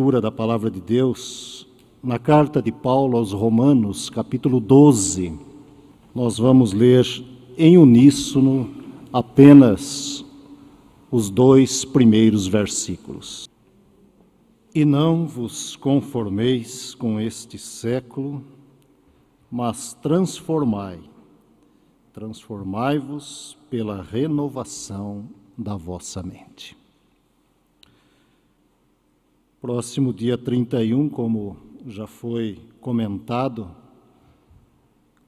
leitura da palavra de Deus, na carta de Paulo aos Romanos, capítulo 12, nós vamos ler em uníssono apenas os dois primeiros versículos. E não vos conformeis com este século, mas transformai, transformai-vos pela renovação da vossa mente. Próximo dia 31, como já foi comentado,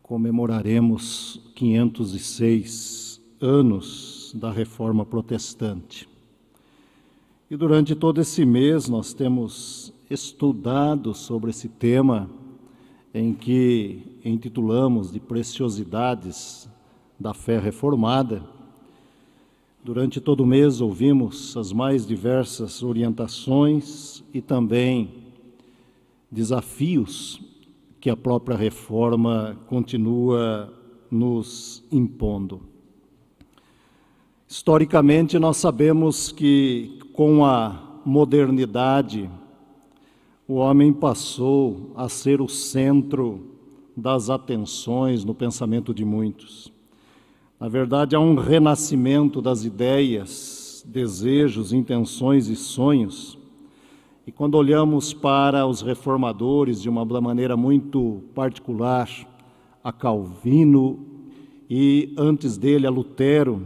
comemoraremos 506 anos da Reforma Protestante. E durante todo esse mês nós temos estudado sobre esse tema em que intitulamos de Preciosidades da Fé Reformada. Durante todo o mês ouvimos as mais diversas orientações e também desafios que a própria reforma continua nos impondo. Historicamente, nós sabemos que com a modernidade, o homem passou a ser o centro das atenções no pensamento de muitos. Na verdade, há um renascimento das ideias, desejos, intenções e sonhos. E quando olhamos para os reformadores de uma maneira muito particular, a Calvino e antes dele a Lutero,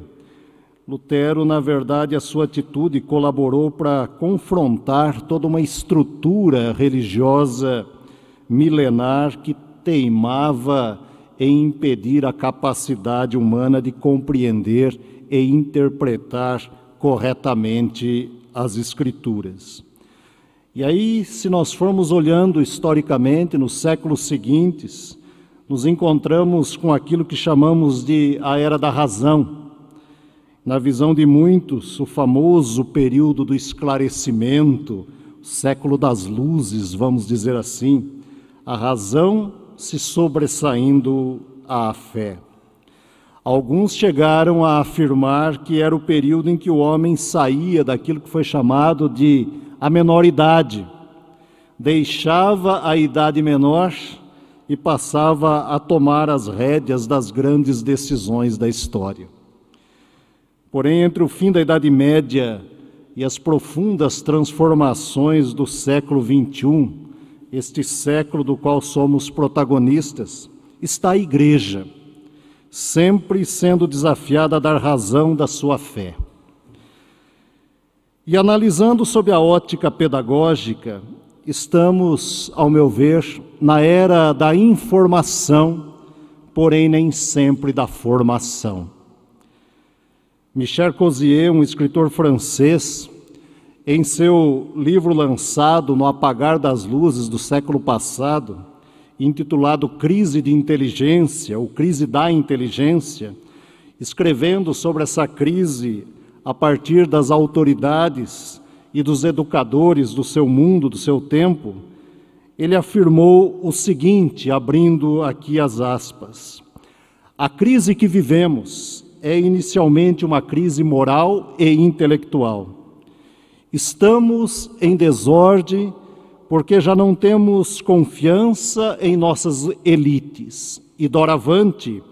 Lutero, na verdade, a sua atitude colaborou para confrontar toda uma estrutura religiosa milenar que teimava em impedir a capacidade humana de compreender e interpretar corretamente as Escrituras. E aí, se nós formos olhando historicamente, nos séculos seguintes, nos encontramos com aquilo que chamamos de a Era da Razão na visão de muitos, o famoso período do esclarecimento, século das luzes, vamos dizer assim, a razão se sobressaindo à fé. Alguns chegaram a afirmar que era o período em que o homem saía daquilo que foi chamado de a menor idade, deixava a idade menor e passava a tomar as rédeas das grandes decisões da história. Porém, entre o fim da Idade Média e as profundas transformações do século XXI, este século do qual somos protagonistas, está a Igreja, sempre sendo desafiada a dar razão da sua fé. E analisando sob a ótica pedagógica, estamos, ao meu ver, na era da informação, porém nem sempre da formação. Michel Cosier, um escritor francês, em seu livro lançado no apagar das luzes do século passado, intitulado Crise de Inteligência, ou Crise da Inteligência, escrevendo sobre essa crise a partir das autoridades e dos educadores do seu mundo, do seu tempo, ele afirmou o seguinte, abrindo aqui as aspas: A crise que vivemos é inicialmente uma crise moral e intelectual. Estamos em desordem porque já não temos confiança em nossas elites e, doravante,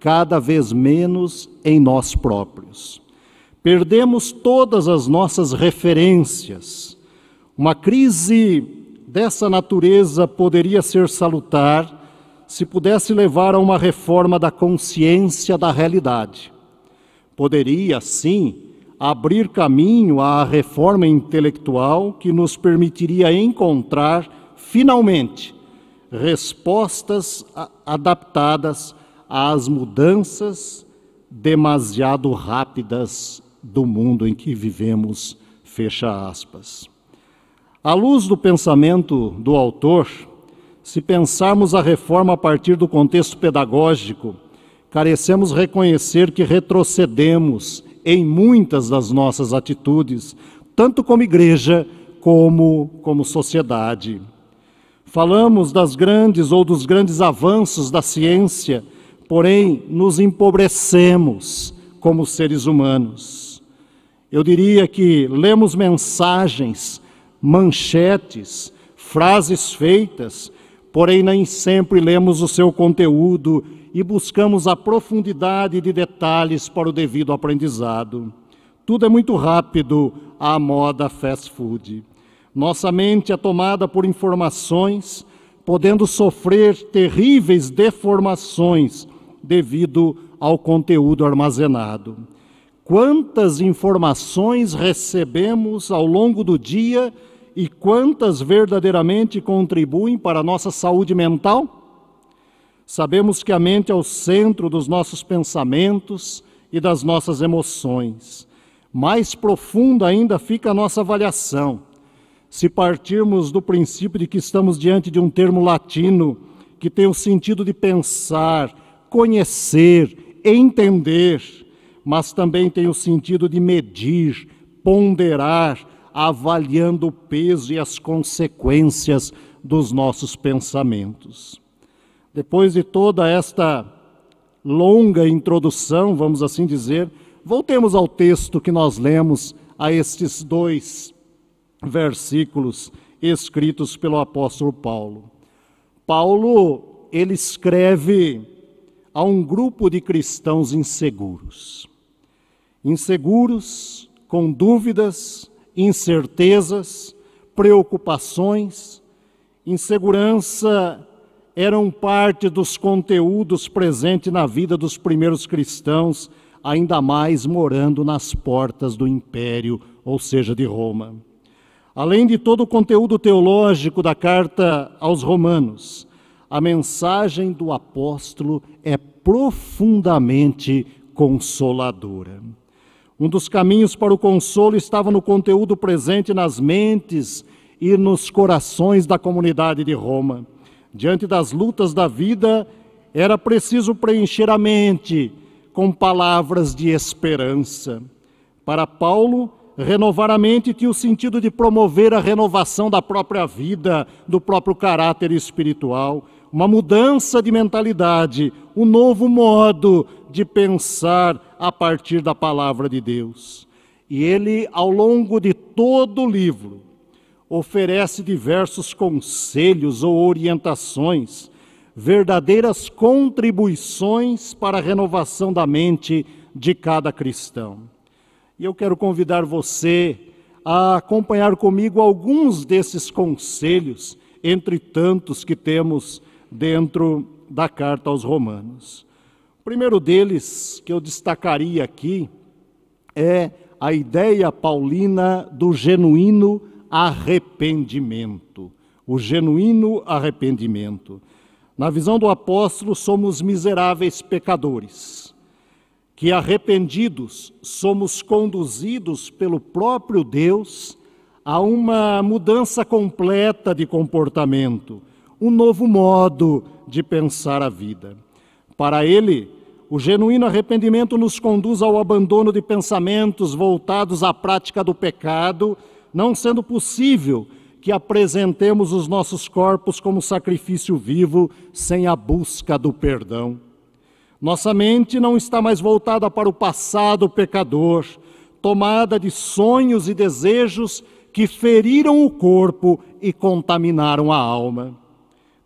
cada vez menos em nós próprios. Perdemos todas as nossas referências. Uma crise dessa natureza poderia ser salutar se pudesse levar a uma reforma da consciência da realidade poderia, sim, abrir caminho à reforma intelectual que nos permitiria encontrar, finalmente, respostas adaptadas às mudanças demasiado rápidas do mundo em que vivemos, fecha aspas. À luz do pensamento do autor, se pensarmos a reforma a partir do contexto pedagógico, carecemos reconhecer que retrocedemos em muitas das nossas atitudes, tanto como igreja como como sociedade. Falamos das grandes ou dos grandes avanços da ciência, porém nos empobrecemos como seres humanos. Eu diria que lemos mensagens manchetes, frases feitas, porém nem sempre lemos o seu conteúdo e buscamos a profundidade de detalhes para o devido aprendizado. Tudo é muito rápido à moda fast food. Nossa mente é tomada por informações, podendo sofrer terríveis deformações devido ao conteúdo armazenado. Quantas informações recebemos ao longo do dia e quantas verdadeiramente contribuem para a nossa saúde mental? Sabemos que a mente é o centro dos nossos pensamentos e das nossas emoções. Mais profunda ainda fica a nossa avaliação. Se partirmos do princípio de que estamos diante de um termo latino que tem o sentido de pensar, conhecer, entender, mas também tem o sentido de medir, ponderar, avaliando o peso e as consequências dos nossos pensamentos. Depois de toda esta longa introdução, vamos assim dizer, voltemos ao texto que nós lemos, a estes dois versículos escritos pelo apóstolo Paulo. Paulo, ele escreve a um grupo de cristãos inseguros. Inseguros, com dúvidas, incertezas, preocupações, insegurança eram parte dos conteúdos presentes na vida dos primeiros cristãos, ainda mais morando nas portas do império, ou seja, de Roma. Além de todo o conteúdo teológico da carta aos Romanos, a mensagem do apóstolo é profundamente consoladora. Um dos caminhos para o consolo estava no conteúdo presente nas mentes e nos corações da comunidade de Roma. Diante das lutas da vida, era preciso preencher a mente com palavras de esperança. Para Paulo, renovar a mente tinha o sentido de promover a renovação da própria vida, do próprio caráter espiritual, uma mudança de mentalidade, um novo modo de pensar a partir da palavra de Deus. E ele, ao longo de todo o livro, oferece diversos conselhos ou orientações, verdadeiras contribuições para a renovação da mente de cada cristão. E eu quero convidar você a acompanhar comigo alguns desses conselhos, entre tantos que temos dentro da carta aos Romanos. O primeiro deles que eu destacaria aqui é a ideia paulina do genuíno arrependimento. O genuíno arrependimento. Na visão do apóstolo, somos miseráveis pecadores, que arrependidos somos conduzidos pelo próprio Deus a uma mudança completa de comportamento, um novo modo de pensar a vida. Para ele, o genuíno arrependimento nos conduz ao abandono de pensamentos voltados à prática do pecado não sendo possível que apresentemos os nossos corpos como sacrifício vivo sem a busca do perdão. Nossa mente não está mais voltada para o passado pecador, tomada de sonhos e desejos que feriram o corpo e contaminaram a alma.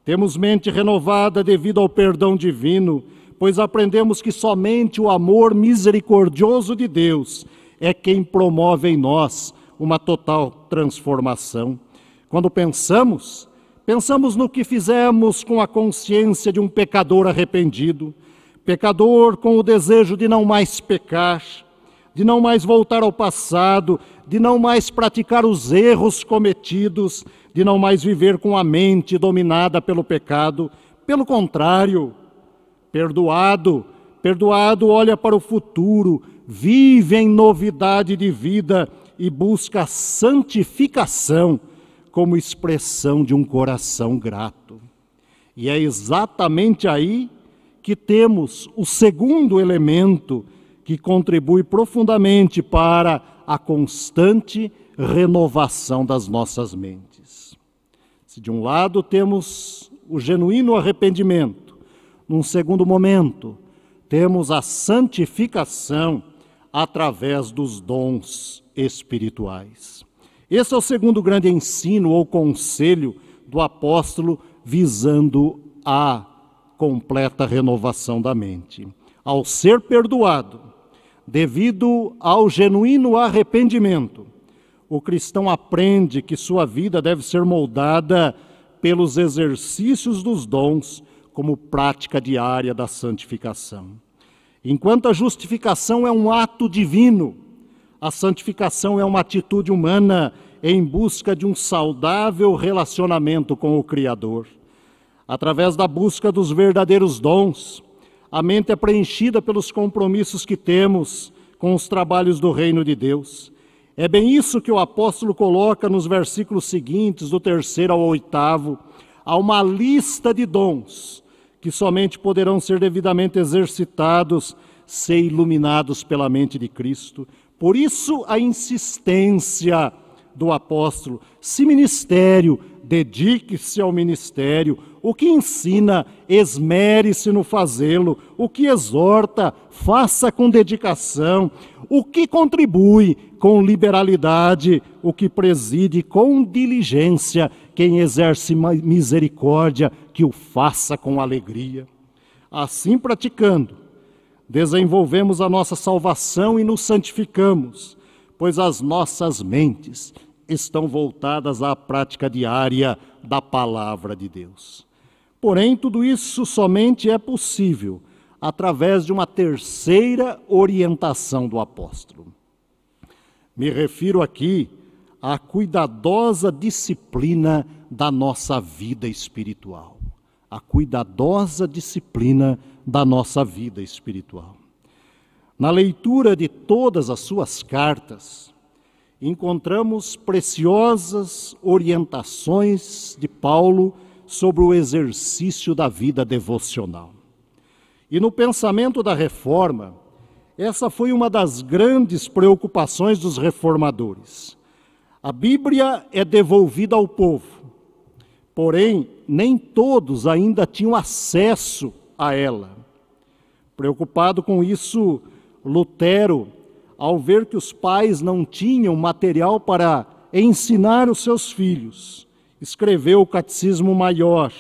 Temos mente renovada devido ao perdão divino, pois aprendemos que somente o amor misericordioso de Deus é quem promove em nós uma total transformação. Quando pensamos, pensamos no que fizemos com a consciência de um pecador arrependido, pecador com o desejo de não mais pecar, de não mais voltar ao passado, de não mais praticar os erros cometidos, de não mais viver com a mente dominada pelo pecado. Pelo contrário, perdoado, perdoado olha para o futuro, vive em novidade de vida e busca a santificação como expressão de um coração grato. E é exatamente aí que temos o segundo elemento que contribui profundamente para a constante renovação das nossas mentes. Se de um lado temos o genuíno arrependimento, num segundo momento, temos a santificação através dos dons espirituais. Esse é o segundo grande ensino ou conselho do apóstolo visando a completa renovação da mente. Ao ser perdoado, devido ao genuíno arrependimento, o cristão aprende que sua vida deve ser moldada pelos exercícios dos dons como prática diária da santificação. Enquanto a justificação é um ato divino, a santificação é uma atitude humana em busca de um saudável relacionamento com o Criador. Através da busca dos verdadeiros dons, a mente é preenchida pelos compromissos que temos com os trabalhos do reino de Deus. É bem isso que o apóstolo coloca nos versículos seguintes, do terceiro ao oitavo. Há uma lista de dons que somente poderão ser devidamente exercitados se iluminados pela mente de Cristo. Por isso, a insistência do apóstolo: se ministério, dedique-se ao ministério. O que ensina, esmere-se no fazê-lo. O que exorta, faça com dedicação. O que contribui, com liberalidade. O que preside, com diligência. Quem exerce misericórdia, que o faça com alegria. Assim praticando, desenvolvemos a nossa salvação e nos santificamos, pois as nossas mentes estão voltadas à prática diária da palavra de Deus. Porém, tudo isso somente é possível através de uma terceira orientação do apóstolo. Me refiro aqui à cuidadosa disciplina da nossa vida espiritual. A cuidadosa disciplina da nossa vida espiritual. Na leitura de todas as suas cartas, encontramos preciosas orientações de Paulo sobre o exercício da vida devocional. E no pensamento da reforma, essa foi uma das grandes preocupações dos reformadores. A Bíblia é devolvida ao povo, porém, nem todos ainda tinham acesso a ela. Preocupado com isso, Lutero, ao ver que os pais não tinham material para ensinar os seus filhos, escreveu o Catecismo Maior,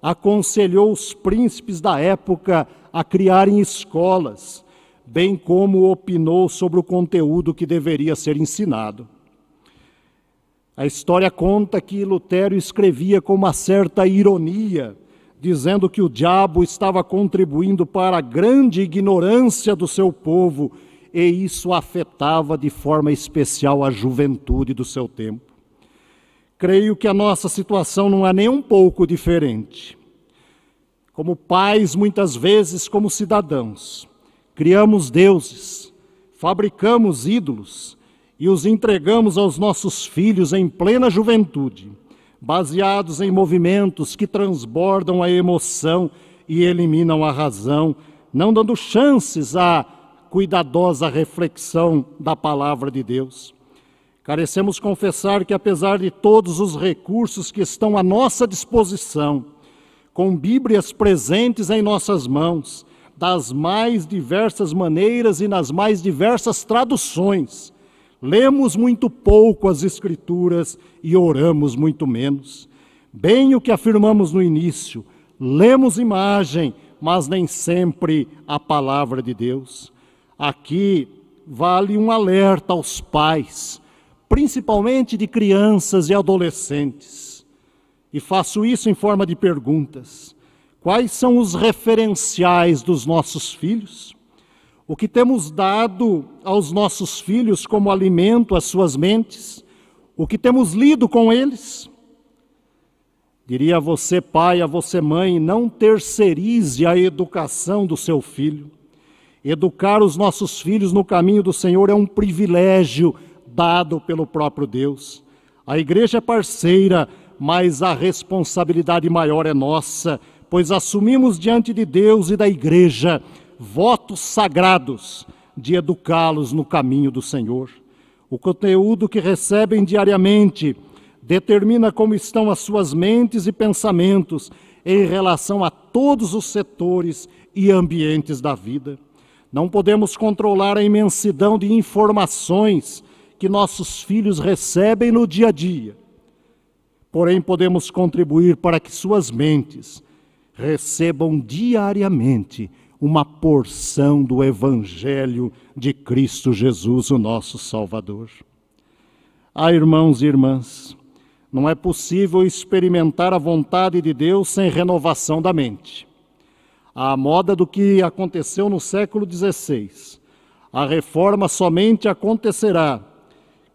aconselhou os príncipes da época a criarem escolas, bem como opinou sobre o conteúdo que deveria ser ensinado. A história conta que Lutero escrevia com uma certa ironia dizendo que o diabo estava contribuindo para a grande ignorância do seu povo e isso afetava de forma especial a juventude do seu tempo. Creio que a nossa situação não é nem um pouco diferente. Como pais, muitas vezes, como cidadãos, criamos deuses, fabricamos ídolos e os entregamos aos nossos filhos em plena juventude baseados em movimentos que transbordam a emoção e eliminam a razão, não dando chances à cuidadosa reflexão da palavra de Deus. Carecemos confessar que, apesar de todos os recursos que estão à nossa disposição, com Bíblias presentes em nossas mãos, das mais diversas maneiras e nas mais diversas traduções, Lemos muito pouco as Escrituras e oramos muito menos. Bem o que afirmamos no início, lemos imagem, mas nem sempre a palavra de Deus. Aqui vale um alerta aos pais, principalmente de crianças e adolescentes. E faço isso em forma de perguntas. Quais são os referenciais dos nossos filhos? O que temos dado aos nossos filhos como alimento às suas mentes, o que temos lido com eles. Diria a você, pai, a você, mãe, não terceirize a educação do seu filho. Educar os nossos filhos no caminho do Senhor é um privilégio dado pelo próprio Deus. A igreja é parceira, mas a responsabilidade maior é nossa, pois assumimos diante de Deus e da igreja votos sagrados de educá-los no caminho do Senhor. O conteúdo que recebem diariamente determina como estão as suas mentes e pensamentos em relação a todos os setores e ambientes da vida. Não podemos controlar a imensidão de informações que nossos filhos recebem no dia a dia. Porém, podemos contribuir para que suas mentes recebam diariamente uma porção do Evangelho de Cristo Jesus, o nosso Salvador. Ah, irmãos e irmãs, não é possível experimentar a vontade de Deus sem renovação da mente. À moda do que aconteceu no século XVI, a reforma somente acontecerá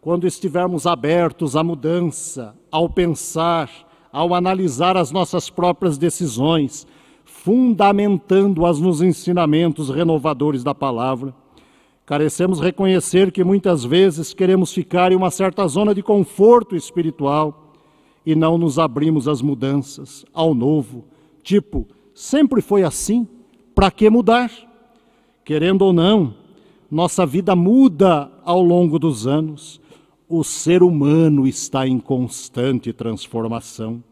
quando estivermos abertos à mudança, ao pensar, ao analisar as nossas próprias decisões, fundamentando-as nos ensinamentos renovadores da palavra. Carecemos reconhecer que muitas vezes queremos ficar em uma certa zona de conforto espiritual e não nos abrimos às mudanças, ao novo. Tipo, sempre foi assim, para que mudar? Querendo ou não, nossa vida muda ao longo dos anos o ser humano está em constante transformação.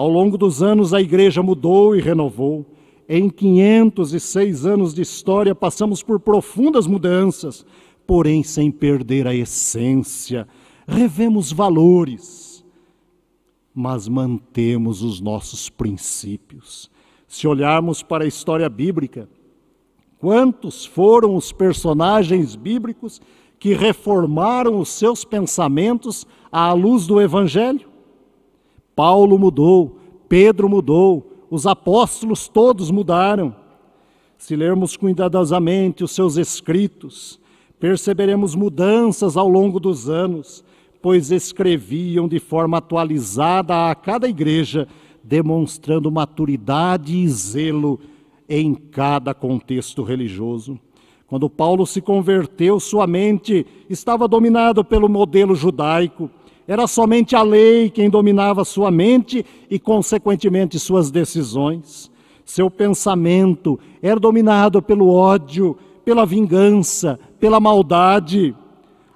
Ao longo dos anos, a igreja mudou e renovou. Em 506 anos de história, passamos por profundas mudanças, porém sem perder a essência. Revemos valores, mas mantemos os nossos princípios. Se olharmos para a história bíblica, quantos foram os personagens bíblicos que reformaram os seus pensamentos à luz do Evangelho. Paulo mudou, Pedro mudou, os apóstolos todos mudaram. Se lermos cuidadosamente os seus escritos, perceberemos mudanças ao longo dos anos, pois escreviam de forma atualizada a cada igreja, demonstrando maturidade e zelo em cada contexto religioso. Quando Paulo se converteu, sua mente estava dominada pelo modelo judaico. Era somente a lei quem dominava sua mente e, consequentemente, suas decisões. Seu pensamento era dominado pelo ódio, pela vingança, pela maldade.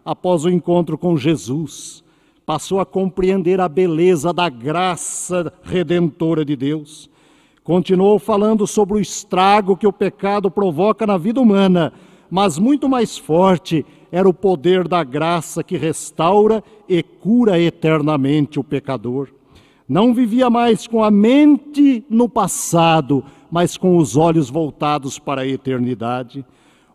Após o encontro com Jesus, passou a compreender a beleza da graça redentora de Deus Continuou falando sobre o estrago que o pecado provoca na vida humana, mas muito mais forte era o poder da graça que restaura e cura eternamente o pecador. Não vivia mais com a mente no passado, mas com os olhos voltados para a eternidade.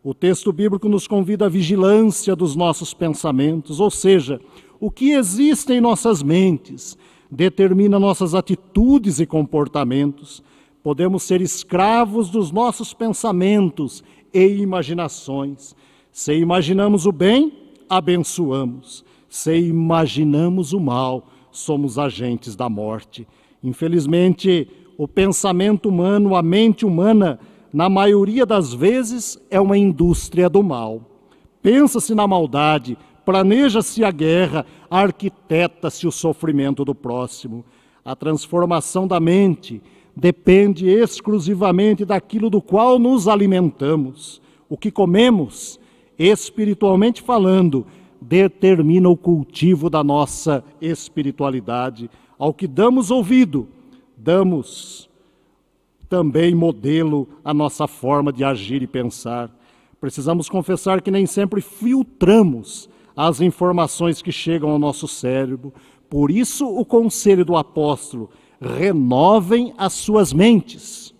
O texto bíblico nos convida à vigilância dos nossos pensamentos, ou seja, o que existe em nossas mentes determina nossas atitudes e comportamentos. Podemos ser escravos dos nossos pensamentos e imaginações. Se imaginamos o bem, abençoamos. Se imaginamos o mal, somos agentes da morte. Infelizmente, o pensamento humano, a mente humana, na maioria das vezes, é uma indústria do mal. Pensa-se na maldade, planeja-se a guerra, arquiteta-se o sofrimento do próximo. A transformação da mente depende exclusivamente daquilo do qual nos alimentamos. O que comemos, espiritualmente falando, determina o cultivo da nossa espiritualidade. Ao que damos ouvido, damos também modelo a nossa forma de agir e pensar. Precisamos confessar que nem sempre filtramos as informações que chegam ao nosso cérebro. Por isso, o conselho do apóstolo renovem as suas mentes,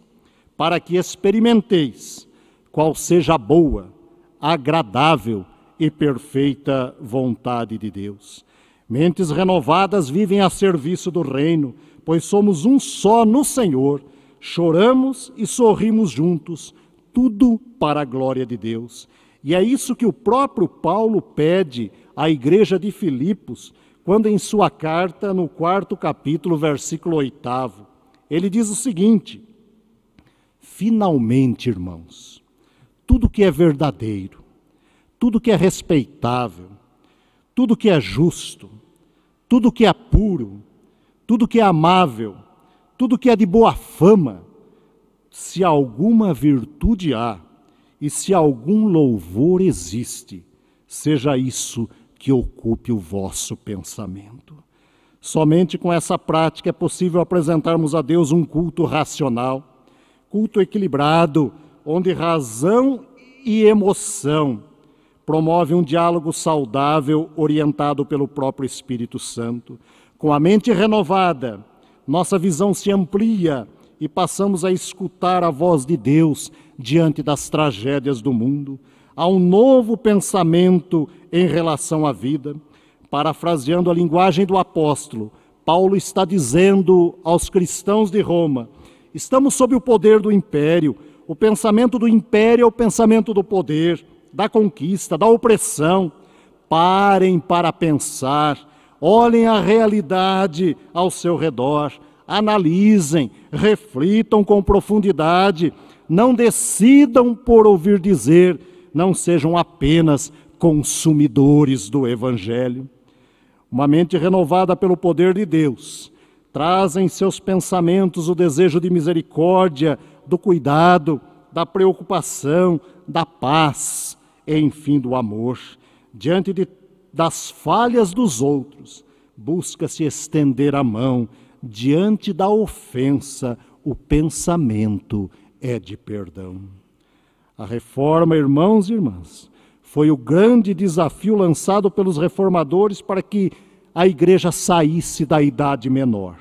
para que experimenteis qual seja a boa, agradável e perfeita vontade de Deus. Mentes renovadas vivem a serviço do reino, pois somos um só no Senhor, choramos e sorrimos juntos, tudo para a glória de Deus. E é isso que o próprio Paulo pede à igreja de Filipos, quando em sua carta, no quarto capítulo, versículo oitavo, ele diz o seguinte: Finalmente, irmãos, tudo que é verdadeiro, tudo que é respeitável, tudo que é justo, tudo que é puro, tudo que é amável, tudo que é de boa fama, se alguma virtude há e se algum louvor existe, seja isso que ocupe o vosso pensamento. Somente com essa prática é possível apresentarmos a Deus um culto racional, culto equilibrado, onde razão e emoção promove um diálogo saudável orientado pelo próprio Espírito Santo. Com a mente renovada, nossa visão se amplia e passamos a escutar a voz de Deus diante das tragédias do mundo. Há um novo pensamento em relação à vida. Parafraseando a linguagem do apóstolo, Paulo está dizendo aos cristãos de Roma: estamos sob o poder do império. O pensamento do império é o pensamento do poder, da conquista, da opressão. Parem para pensar, olhem a realidade ao seu redor analisem, reflitam com profundidade, não decidam por ouvir dizer, não sejam apenas consumidores do Evangelho. Uma mente renovada pelo poder de Deus traz em seus pensamentos o desejo de misericórdia, do cuidado, da preocupação, da paz, enfim, do amor. Diante de, das falhas dos outros, busca-se estender a mão diante da ofensa, o pensamento é de perdão. A reforma, irmãos e irmãs, foi o grande desafio lançado pelos reformadores para que a igreja saísse da idade menor.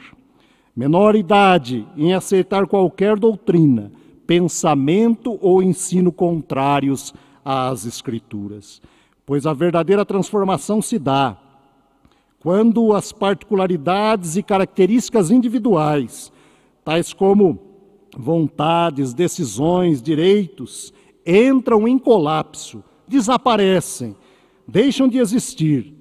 Menor idade em aceitar qualquer doutrina, pensamento ou ensino contrários às Escrituras. Pois a verdadeira transformação se dá quando as particularidades e características individuais, tais como vontades, decisões, direitos, entram em colapso, desaparecem, deixam de existir,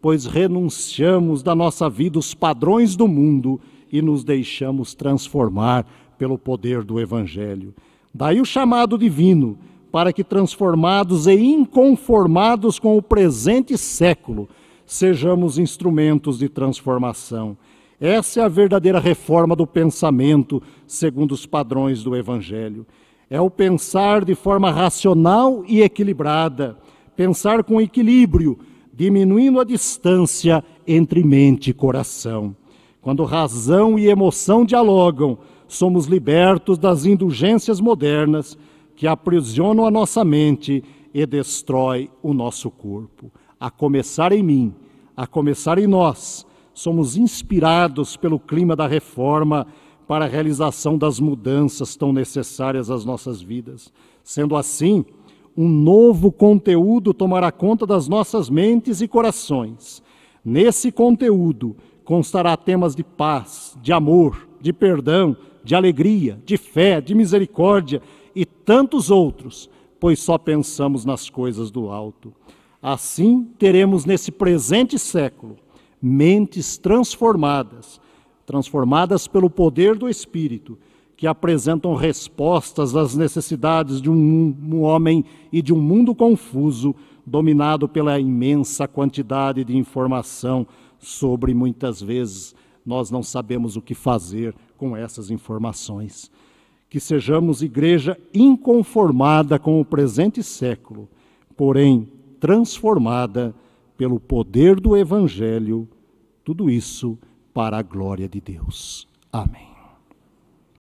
pois renunciamos da nossa vida os padrões do mundo e nos deixamos transformar pelo poder do Evangelho. Daí o chamado divino para que, transformados e inconformados com o presente século, sejamos instrumentos de transformação. Essa é a verdadeira reforma do pensamento, segundo os padrões do Evangelho. É o pensar de forma racional e equilibrada, pensar com equilíbrio, diminuindo a distância entre mente e coração. Quando razão e emoção dialogam, somos libertos das indulgências modernas que aprisionam a nossa mente e destrói o nosso corpo a começar em mim, a começar em nós, somos inspirados pelo clima da reforma para a realização das mudanças tão necessárias às nossas vidas. Sendo assim, um novo conteúdo tomará conta das nossas mentes e corações. Nesse conteúdo constará temas de paz, de amor, de perdão, de alegria, de fé, de misericórdia e tantos outros, pois só pensamos nas coisas do alto. Assim, teremos nesse presente século mentes transformadas, transformadas pelo poder do Espírito, que apresentam respostas às necessidades de um, homem e de um mundo confuso, dominado pela imensa quantidade de informação sobre muitas vezes nós não sabemos o que fazer com essas informações. Que sejamos igreja inconformada com o presente século, porém transformada pelo poder do Evangelho, tudo isso para a glória de Deus. Amém.